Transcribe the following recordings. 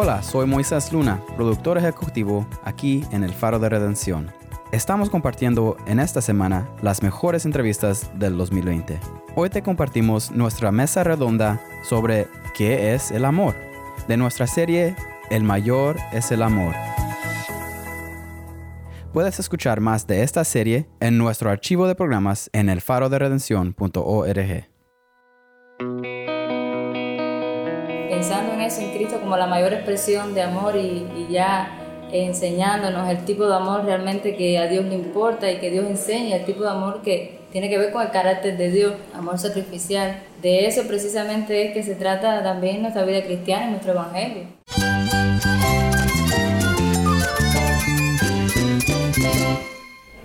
Hola, soy Moisés Luna, productor ejecutivo aquí en El Faro de Redención. Estamos compartiendo en esta semana las mejores entrevistas del 2020. Hoy te compartimos nuestra mesa redonda sobre qué es el amor, de nuestra serie El mayor es el amor. Puedes escuchar más de esta serie en nuestro archivo de programas en elfaroderedención.org. En Cristo como la mayor expresión de amor y, ya enseñándonos el tipo de amor realmente que a Dios le importa y que Dios enseña, el tipo de amor que tiene que ver con el carácter de Dios, amor sacrificial. De eso precisamente es que se trata también nuestra vida cristiana nuestro evangelio.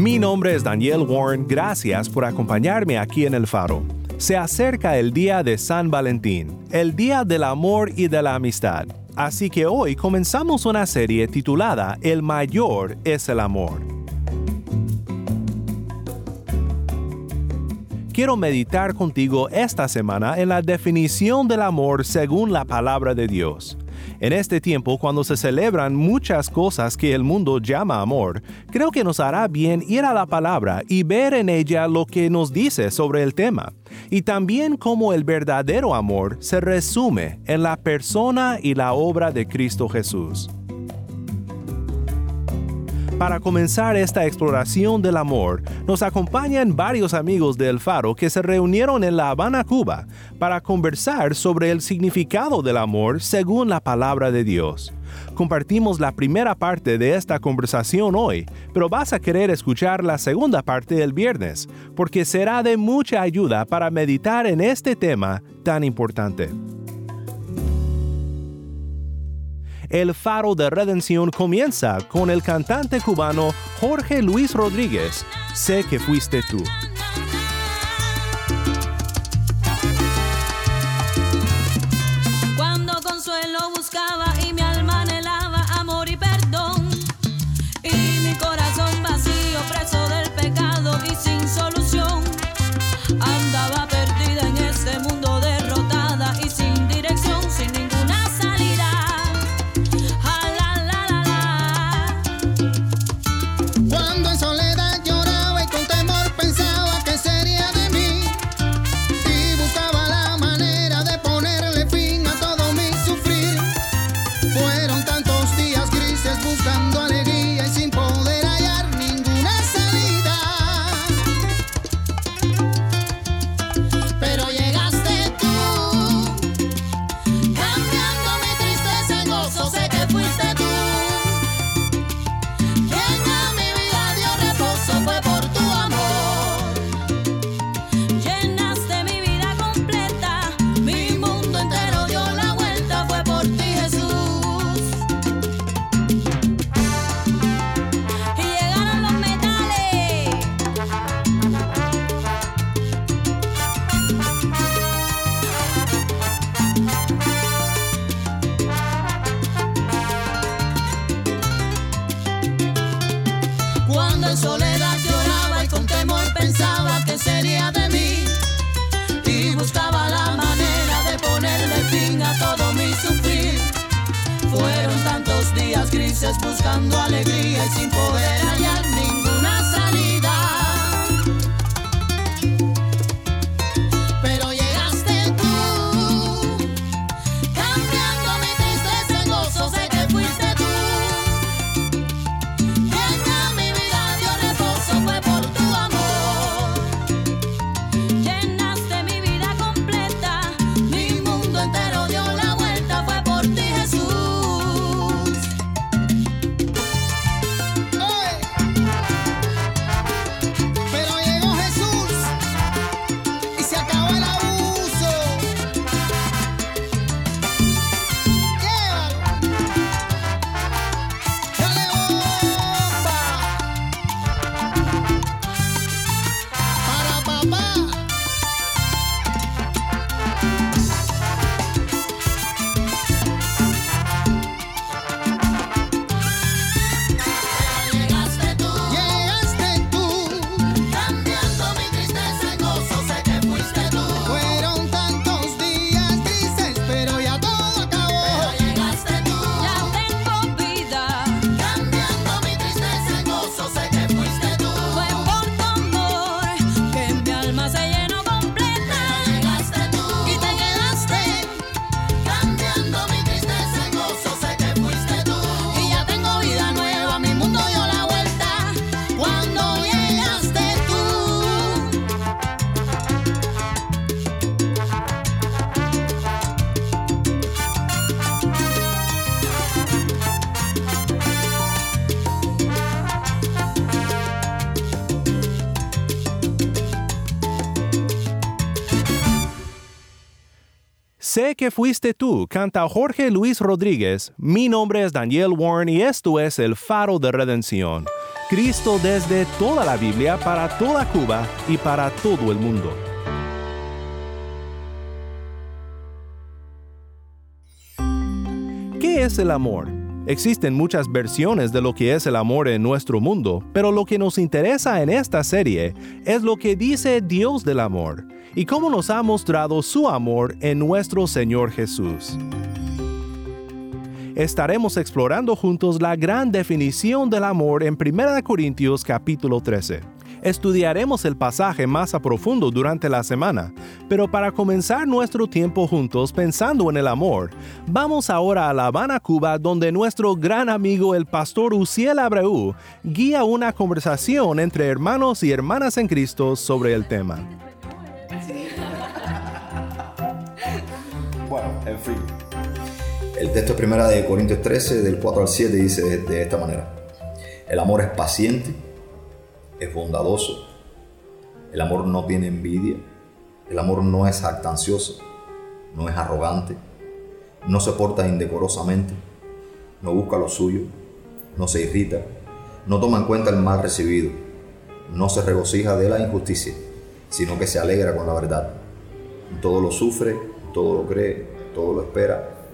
Mi nombre es Daniel Warren, gracias por acompañarme aquí en El Faro. Se acerca el día de San Valentín, el día del amor y de la amistad. Así que hoy comenzamos una serie titulada El mayor es el amor. Quiero meditar contigo esta semana en la definición del amor según la palabra de Dios. En este tiempo, cuando se celebran muchas cosas que el mundo llama amor, creo que nos hará bien ir a la palabra y ver en ella lo que nos dice sobre el tema, y también cómo el verdadero amor se resume en la persona y la obra de Cristo Jesús. Para comenzar esta exploración del amor, nos acompañan varios amigos del Faro que se reunieron en La Habana, Cuba, para conversar sobre el significado del amor según la palabra de Dios. Compartimos la primera parte de esta conversación hoy, pero vas a querer escuchar la segunda parte el viernes, porque será de mucha ayuda para meditar en este tema tan importante. El Faro de Redención comienza con el cantante cubano Jorge Luis Rodríguez, Sé que fuiste tú. Que fuiste tú, canta Jorge Luis Rodríguez. Mi nombre es Daniel Warren y esto es El Faro de Redención. Cristo desde toda la Biblia para toda Cuba y para todo el mundo. ¿Qué es el amor? Existen muchas versiones de lo que es el amor en nuestro mundo, pero lo que nos interesa en esta serie es lo que dice Dios del amor y cómo nos ha mostrado su amor en nuestro Señor Jesús. Estaremos explorando juntos la gran definición del amor en 1 Corintios capítulo 13. Estudiaremos el pasaje más a profundo durante la semana, pero para comenzar nuestro tiempo juntos pensando en el amor, vamos ahora a La Habana, Cuba, donde nuestro gran amigo el pastor Uciel Abreu guía una conversación entre hermanos y hermanas en Cristo sobre el tema. Bueno, en fin. El texto primera de Corintios 13, del 4 al 7, dice de, de esta manera. El amor es paciente, es bondadoso, el amor no tiene envidia, el amor no es jactancioso, no es arrogante, no se porta indecorosamente, no busca lo suyo, no se irrita, no toma en cuenta el mal recibido, no se regocija de la injusticia, sino que se alegra con la verdad. Todo lo sufre, todo lo cree, todo lo espera,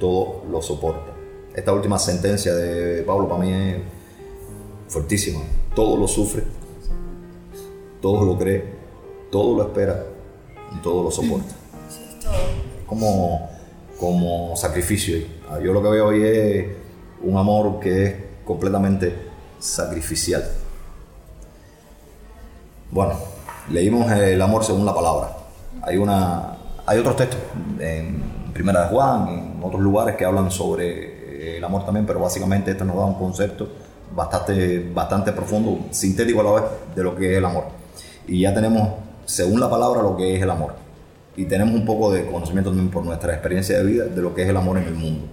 todo lo soporta. Esta última sentencia de Pablo para mí es fuertísima. Todo lo sufre, todo lo cree, todo lo espera todo lo soporta. Como, como sacrificio. Yo lo que veo hoy es un amor que es completamente sacrificial. Bueno, leímos el amor según la palabra. Hay, una, hay otros textos en Primera de Juan, en otros lugares que hablan sobre el amor también, pero básicamente este nos da un concepto bastante, bastante profundo, sintético a la vez, de lo que es el amor. Y ya tenemos, según la palabra, lo que es el amor. Y tenemos un poco de conocimiento también por nuestra experiencia de vida de lo que es el amor en el mundo.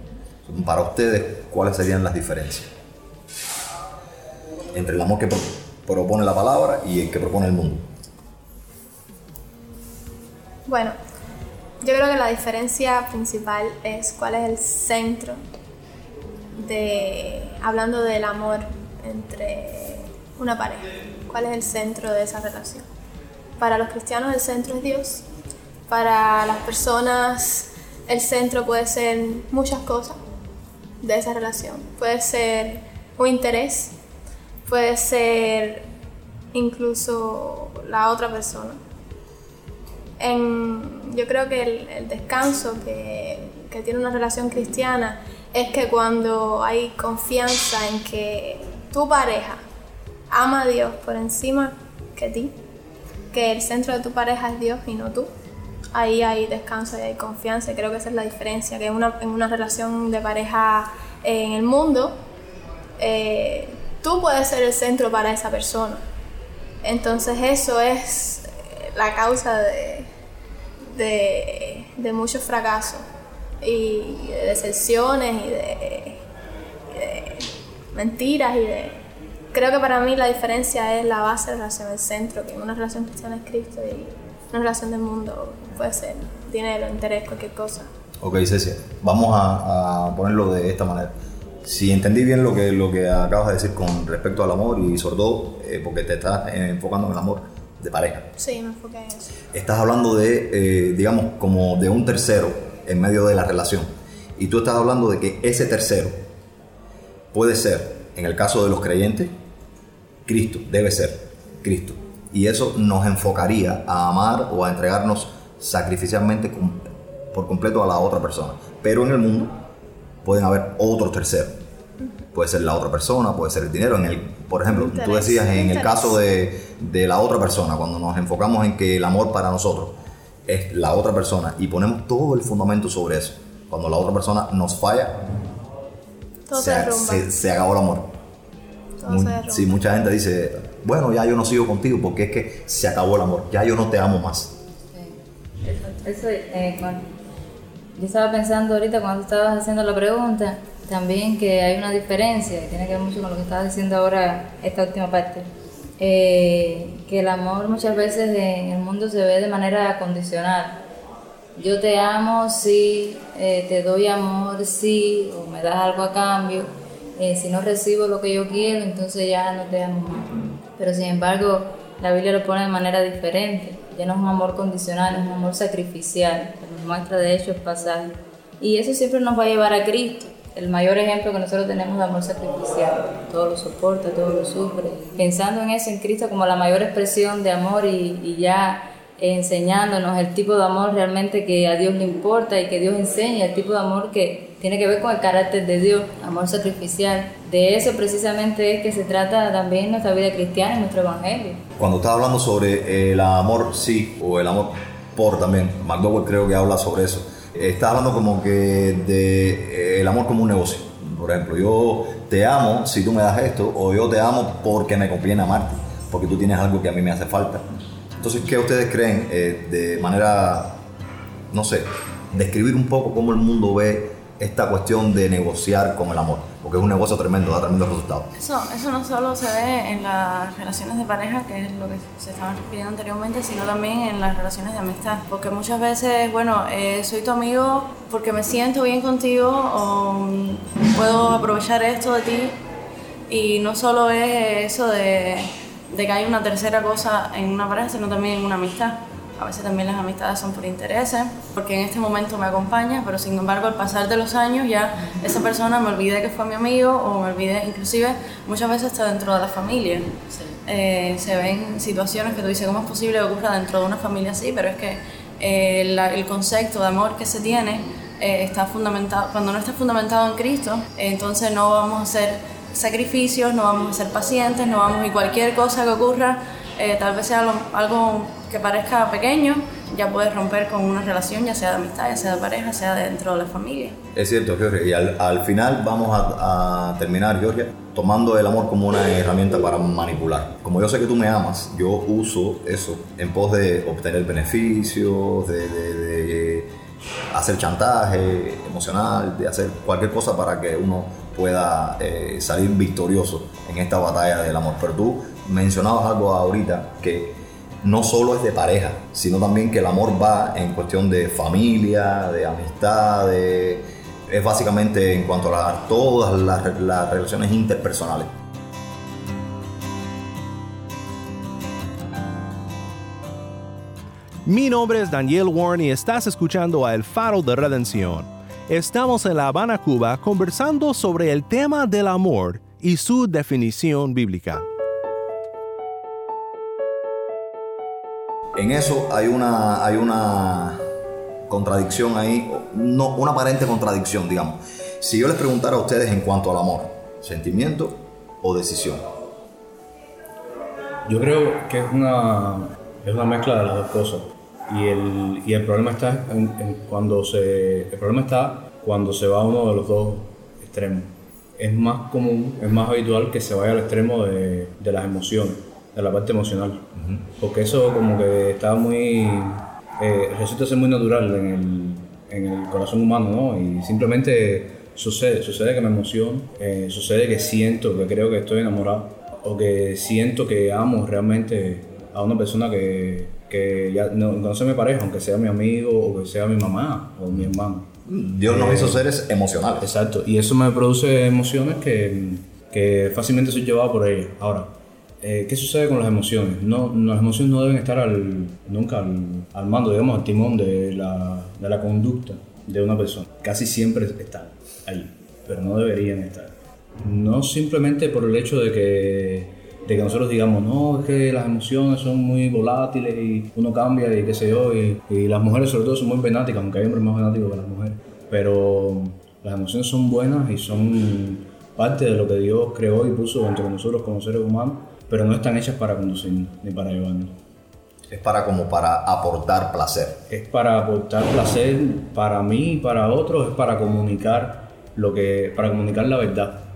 Para ustedes, ¿cuáles serían las diferencias? Entre el amor que pro- propone la palabra y el que propone el mundo. Bueno, yo creo que la diferencia principal es cuál es el centro de, hablando del amor entre una pareja, cuál es el centro de esa relación. Para los cristianos el centro es Dios, para las personas el centro puede ser muchas cosas de esa relación, puede ser un interés, puede ser incluso la otra persona. En- yo creo que el, el descanso que, que tiene una relación cristiana es que cuando hay confianza en que tu pareja ama a Dios por encima que ti, que el centro de tu pareja es Dios y no tú, ahí hay descanso y hay confianza. Y creo que esa es la diferencia, que una, en una relación de pareja en el mundo, eh, tú puedes ser el centro para esa persona. Entonces eso es eh, la causa de, de, de muchos fracasos y de decepciones y de, mentiras y de... Creo que para mí la diferencia es la base de la relación, el centro, que en una relación cristiana es Cristo y una relación del mundo puede ser dinero, interés, cualquier cosa. Ok, Cecia, vamos a, a ponerlo de esta manera. Si entendí bien lo que, lo que acabas de decir con respecto al amor y sobre todo eh, porque te estás enfocando en el amor de pareja. Sí, me enfoqué en eso. Estás hablando de, eh, digamos, como de un tercero en medio de la relación. Y tú estás hablando de que ese tercero puede ser, en el caso de los creyentes, Cristo, debe ser Cristo. Y eso nos enfocaría a amar o a entregarnos sacrificialmente por completo a la otra persona. Pero en el mundo pueden haber otros terceros. Puede ser la otra persona, puede ser el dinero. En el, por ejemplo, tú decías en el caso de, de la otra persona, cuando nos enfocamos en que el amor para nosotros es la otra persona y ponemos todo el fundamento sobre eso. Cuando la otra persona nos falla, Todo se se, derrumba. se- se acabó el amor. Todo Muy- se derrumba. sí, mucha gente dice, bueno, ya yo no sigo contigo porque es que se acabó el amor, ya yo no te amo más. Eso, eh, yo estaba pensando ahorita cuando estabas haciendo la pregunta, también que hay una diferencia, y tiene que ver mucho con lo que estabas diciendo ahora, esta última parte, eh, que el amor muchas veces en el mundo se ve de manera condicional. yo te amo, sí, eh, te doy amor, sí, o me das algo a cambio. Eh, si no recibo lo que yo quiero, entonces ya no te amo más. Pero sin embargo, la Biblia lo pone de manera diferente. Ya no es un amor condicional, es un amor sacrificial, que nos muestra de hecho el pasaje. Y eso siempre nos va a llevar a Cristo. El mayor ejemplo que nosotros tenemos de amor sacrificial. Todo lo soporta, todo lo sufre. Pensando en eso, en Cristo como la mayor expresión de amor y, ya enseñándonos el tipo de amor realmente que a Dios le importa y que Dios enseña, el tipo de amor que tiene que ver con el carácter de Dios, amor sacrificial. De eso precisamente es que se trata también nuestra vida cristiana nuestro evangelio. Cuando estás hablando sobre el amor sí o el amor por también, McDowell creo que habla sobre eso. Estás hablando como que de eh, el amor como un negocio. Por ejemplo, yo te amo si tú me das esto o yo te amo porque me conviene amarte, porque tú tienes algo que a mí me hace falta. Entonces, ¿qué ustedes creen eh, de manera, no sé, describir un poco cómo el mundo ve esta cuestión de negociar con el amor? Porque es un negocio tremendo, da tremendo resultado. Eso, eso no solo se ve en las relaciones de pareja, que es lo que se estaba refiriendo anteriormente, sino también en las relaciones de amistad. Porque muchas veces, bueno, eh, soy tu amigo porque me siento bien contigo o puedo aprovechar esto de ti. Y no solo es eso de de que hay una tercera cosa en una pareja, sino también en una amistad. A veces también las amistades son por intereses, porque en este momento me acompaña, pero sin embargo al pasar de los años ya esa persona me olvidé que fue mi amigo o me olvidé, inclusive muchas veces está dentro de la familia. Eh, se ven situaciones que tú dices, ¿cómo es posible que ocurra dentro de una familia así? Pero es que eh, el concepto de amor que se tiene eh, está fundamentado, cuando no está fundamentado en Cristo, entonces no vamos a ser sacrificios, no vamos a ser pacientes, no vamos y cualquier cosa que ocurra, eh, tal vez sea algo que parezca pequeño, ya puedes romper con una relación, ya sea de amistad, ya sea de pareja, sea dentro de la familia. Es cierto, Georgia, y al, final vamos a, terminar, Georgia, tomando el amor como una herramienta para manipular. Como yo sé que tú me amas, yo uso eso en pos de obtener beneficios, de, hacer chantaje emocional, de hacer cualquier cosa para que uno pueda eh, salir victorioso en esta batalla del amor. Pero tú mencionabas algo ahorita que no solo es de pareja, sino también que el amor va en cuestión de familia, de amistad, es básicamente en cuanto a todas las, las relaciones interpersonales. Mi nombre es Daniel Warren y estás escuchando a El Faro de Redención. Estamos en La Habana, Cuba, conversando sobre el tema del amor y su definición bíblica. En eso hay una, hay una contradicción ahí, no, una aparente contradicción, digamos. Si yo les preguntara a ustedes en cuanto al amor, ¿sentimiento o decisión? Yo creo que es una, es mezcla de las dos cosas. Y el, y el problema está cuando se el problema está cuando se va a uno de los dos extremos. Es más común, es más habitual que se vaya al extremo de, de las emociones, de la parte emocional. Porque eso como que está muy... Eh, resulta ser muy natural en el, en el corazón humano, ¿no? Y simplemente sucede, sucede que me emociono, eh, sucede que siento, que creo que estoy enamorado, o que siento que amo realmente a una persona que, que ya no, no se me pareja, aunque sea mi amigo o que sea mi mamá o mi hermano. Dios nos hizo eh, seres emocionales. Exacto, y eso me produce emociones que, que fácilmente soy llevado por ellas. Ahora, eh, ¿qué sucede con las emociones? No, las emociones no deben estar al, nunca al, al mando, digamos, al timón de la, de la conducta de una persona. Casi siempre están ahí, pero no deberían estar. No simplemente por el hecho de que de que nosotros digamos, no, es que las emociones son muy volátiles y uno cambia y qué sé yo, y, las mujeres sobre todo son muy venáticas, aunque hay hombres más venáticos que las mujeres, pero las emociones son buenas y son parte de lo que Dios creó y puso entre nosotros como seres humanos, pero no están hechas para conducir ni para llevarnos. Es para como para aportar placer. Es para aportar placer para mí y para otros, es para comunicar lo que, para comunicar la verdad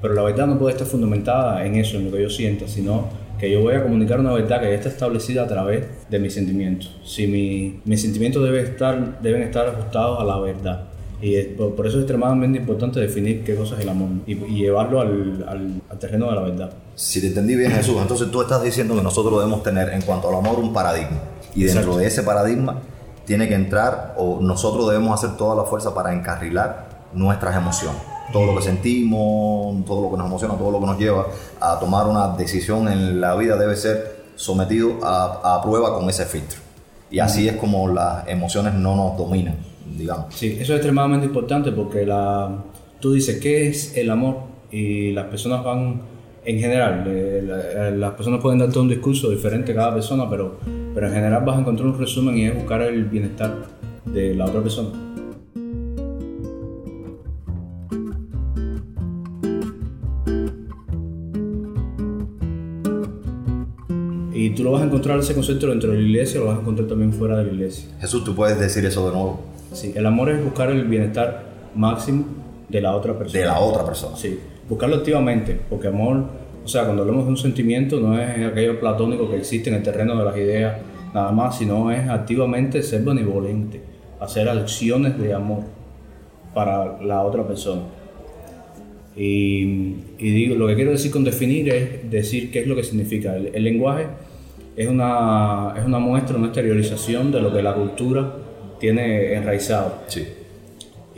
pero la verdad no puede estar fundamentada en eso, en lo que yo sienta, sino que yo voy a comunicar una verdad que ya está establecida a través de mis sentimientos. Si mi, mis sentimientos deben estar, deben estar ajustados a la verdad. Y por eso es extremadamente importante definir qué cosa es el amor y, llevarlo al, al, terreno de la verdad. Si te entendí bien, Jesús, entonces tú estás diciendo que nosotros debemos tener en cuanto al amor un paradigma. Y dentro de ese paradigma tiene que entrar o nosotros debemos hacer toda la fuerza para encarrilar nuestras emociones. Todo lo que sentimos, todo lo que nos emociona, todo lo que nos lleva a tomar una decisión en la vida debe ser sometido a, a prueba con ese filtro. Y así es como las emociones no nos dominan, Sí, eso es extremadamente importante porque la, tú dices, ¿qué es el amor? Y las personas van, en general, la- las personas pueden darte un discurso diferente cada persona, pero, pero en general vas a encontrar un resumen y es buscar el bienestar de la otra persona. Tú lo vas a encontrar ese concepto dentro de la iglesia, lo vas a encontrar también fuera de la iglesia. Jesús, tú puedes decir eso de nuevo. Sí, el amor es buscar el bienestar máximo de la otra persona. De la otra persona. Sí, buscarlo activamente, porque amor, o sea, cuando hablamos de un sentimiento no es aquello platónico que existe en el terreno de las ideas nada más, sino es activamente ser benevolente, hacer acciones de amor para la otra persona. Y, y digo, lo que quiero decir con definir es decir qué es lo que significa. El, el lenguaje es una, es una muestra, una exteriorización de lo que la cultura tiene enraizado. Sí.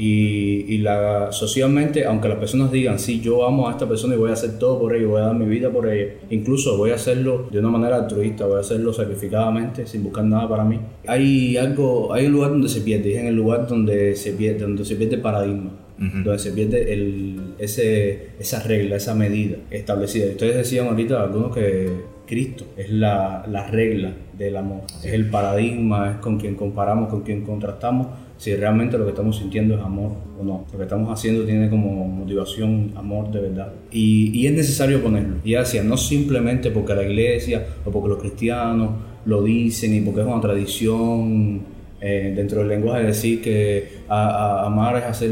Y, y la, socialmente, aunque las personas digan, sí, yo amo a esta persona y voy a hacer todo por ella, voy a dar mi vida por ella, incluso voy a hacerlo de una manera altruista, voy a hacerlo sacrificadamente, sin buscar nada para mí. Hay algo, hay un lugar donde se pierde, y es en el lugar donde se pierde, donde se pierde el paradigma, donde se pierde el, ese, esa regla, esa medida establecida. Ustedes decían ahorita algunos que Cristo es la, la regla del amor, es el paradigma, es con quien comparamos, con quien contrastamos si realmente lo que estamos sintiendo es amor o no. Lo que estamos haciendo tiene como motivación amor de verdad. Y, y es necesario ponerlo. Y decía, no simplemente porque la iglesia o porque los cristianos lo dicen y porque es una tradición eh, dentro del lenguaje decir que a- a- amar es hacer,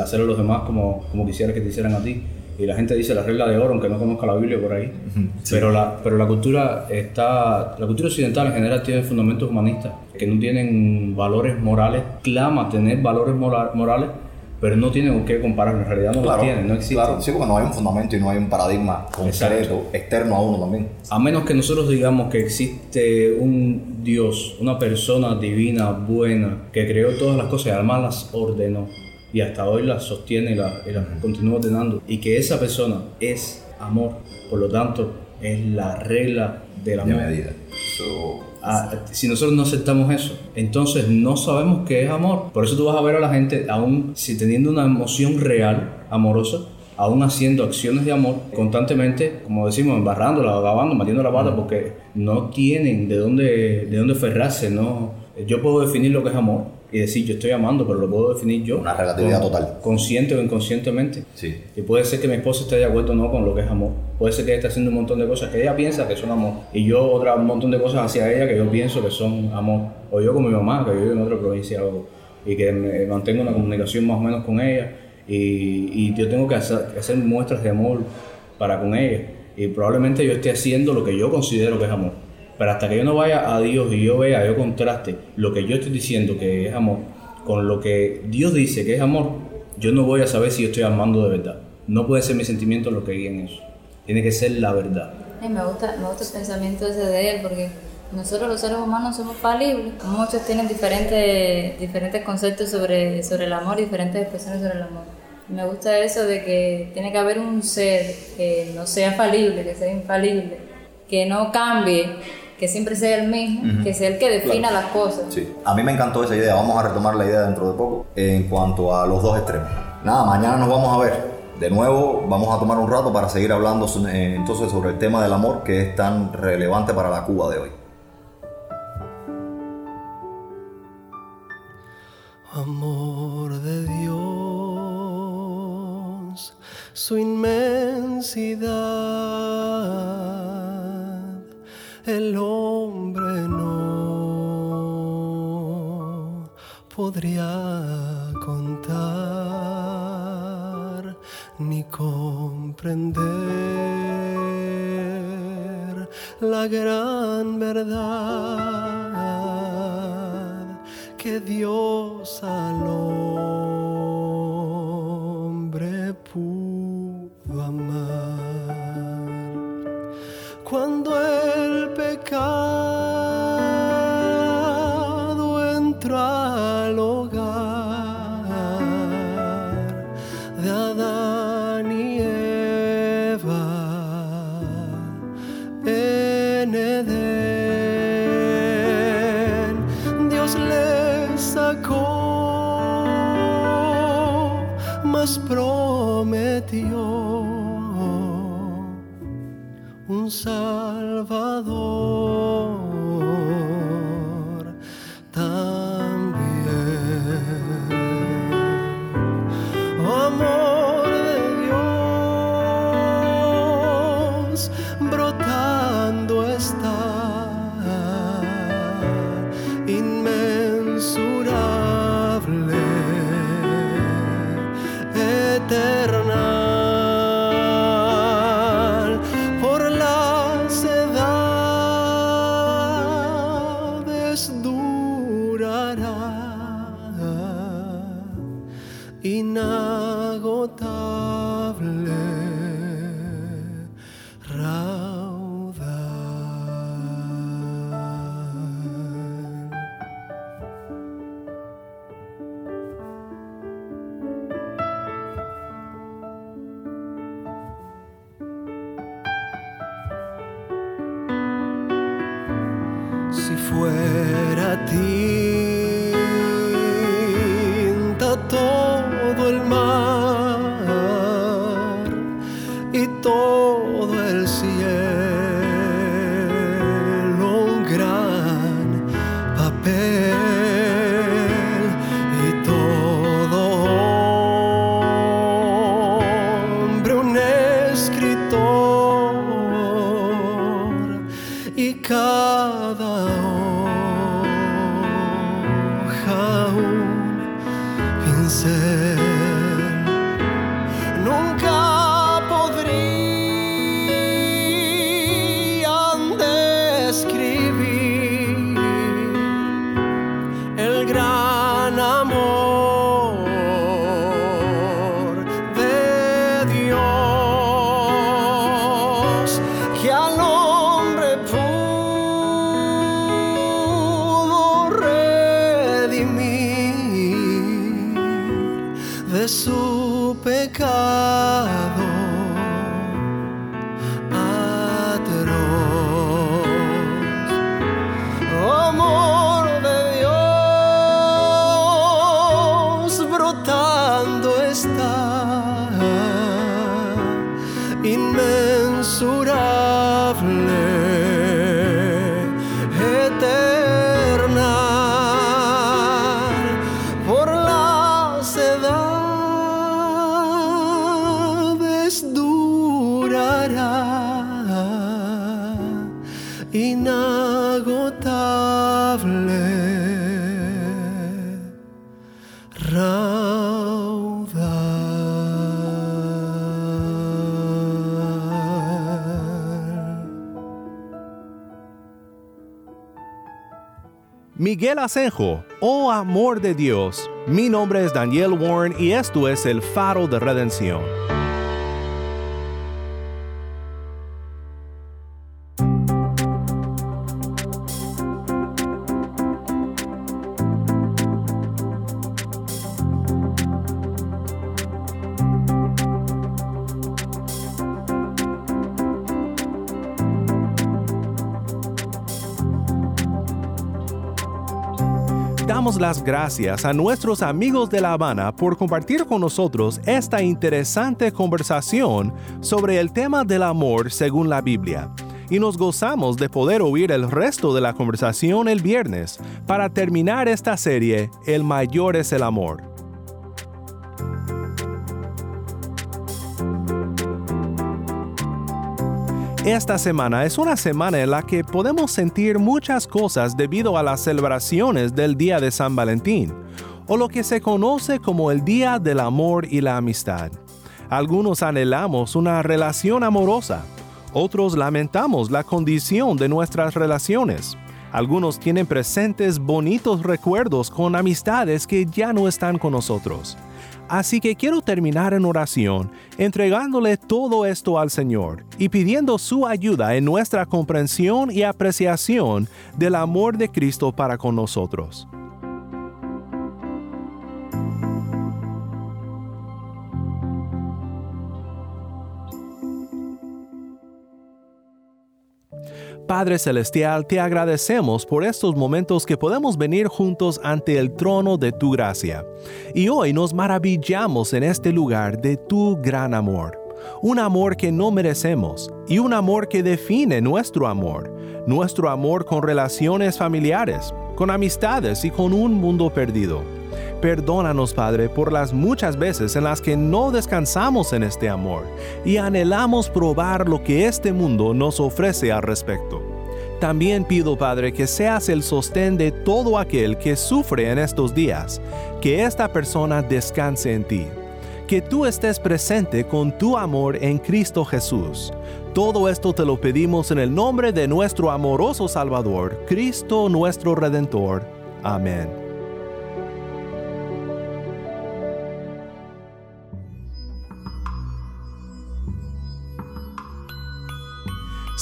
hacer a los demás como, como quisieras que te hicieran a ti. Y la gente dice la regla de oro, aunque no conozca la Biblia por ahí. Pero, la, pero la cultura está. La cultura occidental en general tiene fundamentos humanistas que no tienen valores morales. Clama tener valores mora- morales, pero no tienen con qué compararlo. En realidad no Claro, los tienen, no existen. Claro, sí, porque no hay un fundamento y no hay un paradigma concreto, externo a uno también. A menos que nosotros digamos que existe un Dios, una persona divina, buena, que creó todas las cosas y además las ordenó y hasta hoy las sostiene y las, y las continúa ordenando y que esa persona es amor, por lo tanto es la regla del amor. medida. Ah, si nosotros no aceptamos eso, entonces no sabemos qué es amor. Por eso tú vas a ver a la gente, aún si teniendo una emoción real, amorosa, aún haciendo acciones de amor constantemente, como decimos, embarrándola, acabando, metiendo la pata, porque no tienen de dónde, de dónde ferrarse. No, yo puedo definir lo que es amor y decir yo estoy amando, pero lo puedo definir yo. Una relatividad con- total. Consciente o inconscientemente. Sí. Y puede ser que mi esposa esté de acuerdo o no con lo que es amor. Puede ser que ella esté haciendo un montón de cosas que ella piensa que son amor. Y yo otra un montón de cosas hacia ella que yo pienso que son amor. O yo con mi mamá, que vive en otra provincia, o- y que me mantengo una comunicación más o menos con ella. Y, y yo tengo que hacer, hacer muestras de amor para con ella. Y probablemente yo esté haciendo lo que yo considero que es amor. Pero hasta que yo no vaya a Dios y yo vea, yo contraste lo que yo estoy diciendo que es amor con lo que Dios dice que es amor, yo no voy a saber si yo estoy amando de verdad. No puede ser mi sentimiento lo que guíe en eso. Tiene que ser la verdad. Me gusta, me gusta el pensamiento ese de él porque nosotros los seres humanos somos falibles. Muchos tienen diferentes, diferentes conceptos sobre, sobre el amor, diferentes expresiones sobre el amor. Me gusta eso de que tiene que haber un ser que no sea falible, que sea infalible, que no cambie, que siempre sea el mismo, que sea el que defina Claro. las cosas. Sí. A mí me encantó esa idea. Vamos a retomar la idea dentro de poco en cuanto a los dos extremos. Nada, mañana nos vamos a ver. De nuevo, vamos a tomar un rato para seguir hablando eh, entonces sobre el tema del amor que es tan relevante para la Cuba de hoy. Amor de Dios, su inmensidad, el hombre no podría contar ni comprender la gran verdad que Dios al hombre pudo Si fuera tinta Miguel Asenjo, oh amor de Dios, mi nombre es Daniel Warren y esto es el faro de redención. Gracias a nuestros amigos de La Habana por compartir con nosotros esta interesante conversación sobre el tema del amor según la Biblia. Y nos gozamos de poder oír el resto de la conversación el viernes para terminar esta serie El mayor es el amor. Esta semana es una semana en la que podemos sentir muchas cosas debido a las celebraciones del Día de San Valentín, o lo que se conoce como el Día del Amor y la Amistad. Algunos anhelamos una relación amorosa, otros lamentamos la condición de nuestras relaciones. Algunos tienen presentes bonitos recuerdos con amistades que ya no están con nosotros. Así que quiero terminar en oración, entregándole todo esto al Señor y pidiendo su ayuda en nuestra comprensión y apreciación del amor de Cristo para con nosotros. Padre Celestial, te agradecemos por estos momentos que podemos venir juntos ante el trono de tu gracia. Y hoy nos maravillamos en este lugar de tu gran amor. Un amor que no merecemos y un amor que define nuestro amor. Nuestro amor con relaciones familiares, con amistades y con un mundo perdido. Perdónanos, Padre, por las muchas veces en las que no descansamos en este amor y anhelamos probar lo que este mundo nos ofrece al respecto. También pido, Padre, que seas el sostén de todo aquel que sufre en estos días, que esta persona descanse en ti, que tú estés presente con tu amor en Cristo Jesús. Todo esto te lo pedimos en el nombre de nuestro amoroso Salvador, Cristo nuestro Redentor. Amén.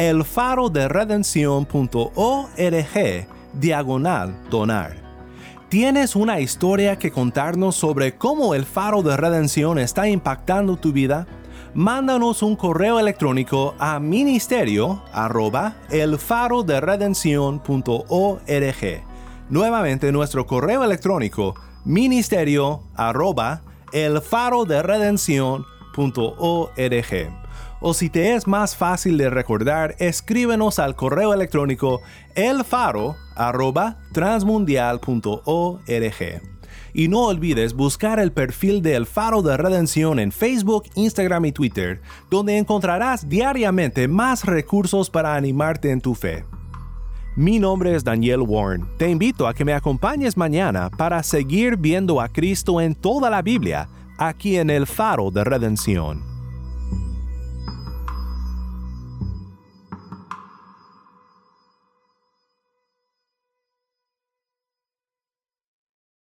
elfaroderedencion.org diagonal donar. ¿Tienes una historia que contarnos sobre cómo el faro de redención está impactando tu vida? Mándanos un correo electrónico a ministerio arroba elfaroderedencion.org. Nuevamente nuestro correo electrónico ministerio arroba elfaroderedencion.org o si te es más fácil de recordar, escríbenos al correo electrónico elfaro@transmundial.org. Y no olvides buscar el perfil de El Faro de Redención en Facebook, Instagram y Twitter, donde encontrarás diariamente más recursos para animarte en tu fe. Mi nombre es Daniel Warren. Te invito a que me acompañes mañana para seguir viendo a Cristo en toda la Biblia, aquí en El Faro de Redención.